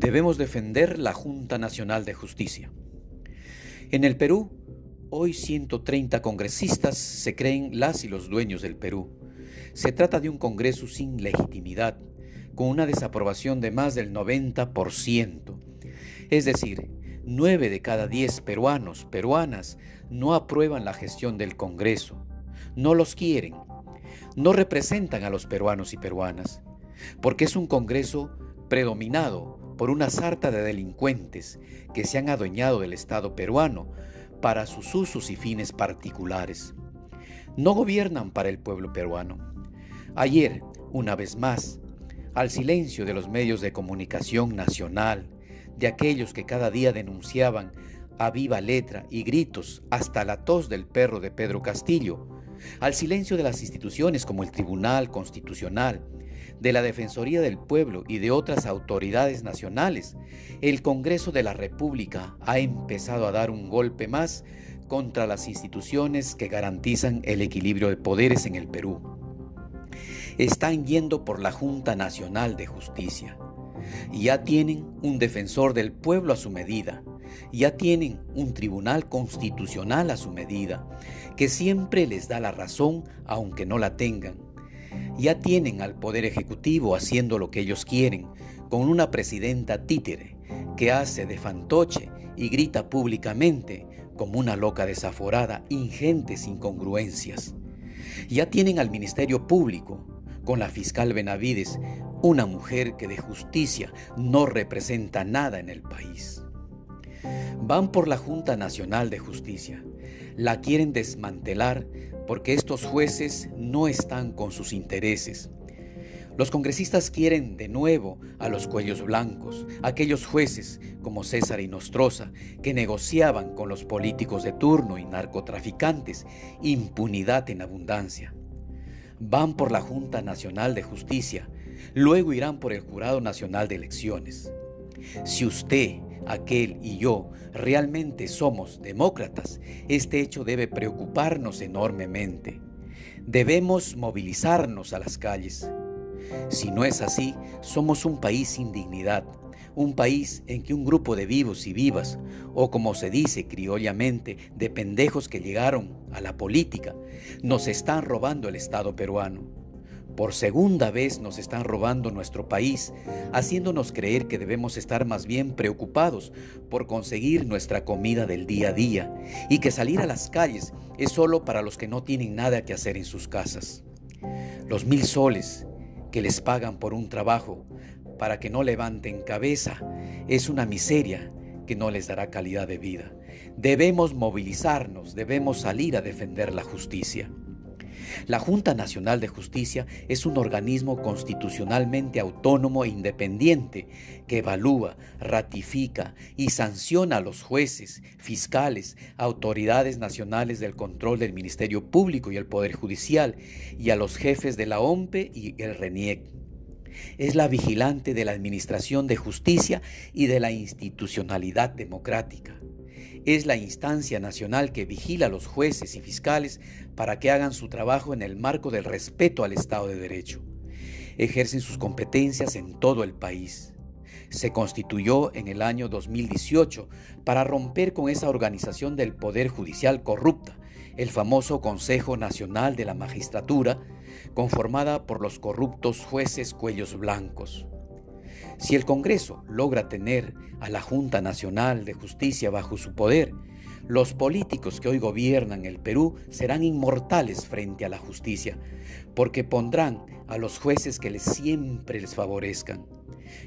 Debemos defender la Junta Nacional de Justicia. En el Perú, hoy 130 congresistas se creen las y los dueños del Perú. Se trata de un Congreso sin legitimidad, con una desaprobación de más del 90%. Es decir, 9 de cada 10 peruanos, peruanas, no aprueban la gestión del Congreso. No los quieren. No representan a los peruanos y peruanas, porque es un Congreso predominado por una sarta de delincuentes que se han adueñado del Estado peruano para sus usos y fines particulares. No gobiernan para el pueblo peruano. Ayer, una vez más, al silencio de los medios de comunicación nacional, de aquellos que cada día denunciaban a viva letra y gritos hasta la tos del perro de Pedro Castillo, al silencio de las instituciones como el Tribunal Constitucional, de la Defensoría del Pueblo y de otras autoridades nacionales, el Congreso de la República ha empezado a dar un golpe más contra las instituciones que garantizan el equilibrio de poderes en el Perú. Están yendo por la Junta Nacional de Justicia. Ya tienen un defensor del pueblo a su medida. Ya tienen un tribunal constitucional a su medida, que siempre les da la razón aunque no la tengan ya tienen al Poder Ejecutivo haciendo lo que ellos quieren, con una presidenta títere que hace de fantoche y grita públicamente como una loca desaforada ingentes incongruencias. Ya tienen al Ministerio Público, con la fiscal Benavides, una mujer que de justicia no representa nada en el país. Van por la Junta Nacional de Justicia, la quieren desmantelar porque estos jueces no están con sus intereses. Los congresistas quieren de nuevo a los cuellos blancos, aquellos jueces como César y Nostroza, que negociaban con los políticos de turno y narcotraficantes impunidad en abundancia. Van por la Junta Nacional de Justicia, luego irán por el Jurado Nacional de Elecciones. Si usted aquel y yo realmente somos demócratas, este hecho debe preocuparnos enormemente. Debemos movilizarnos a las calles. Si no es así, somos un país sin dignidad, un país en que un grupo de vivos y vivas, o como se dice criollamente, de pendejos que llegaron a la política, nos están robando el Estado peruano. Por segunda vez nos están robando nuestro país, haciéndonos creer que debemos estar más bien preocupados por conseguir nuestra comida del día a día y que salir a las calles es solo para los que no tienen nada que hacer en sus casas. Los mil soles que les pagan por un trabajo para que no levanten cabeza es una miseria que no les dará calidad de vida. Debemos movilizarnos, debemos salir a defender la justicia. La Junta Nacional de Justicia es un organismo constitucionalmente autónomo e independiente que evalúa, ratifica y sanciona a los jueces, fiscales, autoridades nacionales del control del Ministerio Público y el Poder Judicial y a los jefes de la OMPE y el RENIEC. Es la vigilante de la Administración de Justicia y de la institucionalidad democrática es la instancia nacional que vigila a los jueces y fiscales para que hagan su trabajo en el marco del respeto al Estado de Derecho. Ejercen sus competencias en todo el país. Se constituyó en el año 2018 para romper con esa organización del Poder Judicial corrupta, el famoso Consejo Nacional de la Magistratura, conformada por los corruptos jueces cuellos blancos. Si el Congreso logra tener a la Junta Nacional de Justicia bajo su poder, los políticos que hoy gobiernan el Perú serán inmortales frente a la justicia, porque pondrán a los jueces que les siempre les favorezcan.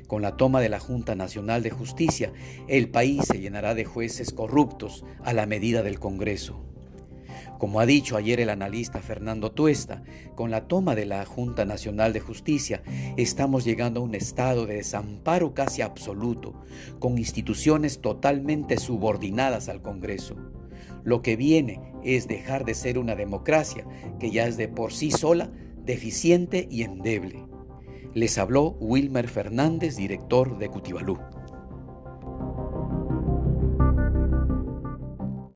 Con la toma de la Junta Nacional de Justicia, el país se llenará de jueces corruptos a la medida del Congreso. Como ha dicho ayer el analista Fernando Tuesta, con la toma de la Junta Nacional de Justicia estamos llegando a un estado de desamparo casi absoluto, con instituciones totalmente subordinadas al Congreso. Lo que viene es dejar de ser una democracia que ya es de por sí sola deficiente y endeble. Les habló Wilmer Fernández, director de Cutibalú.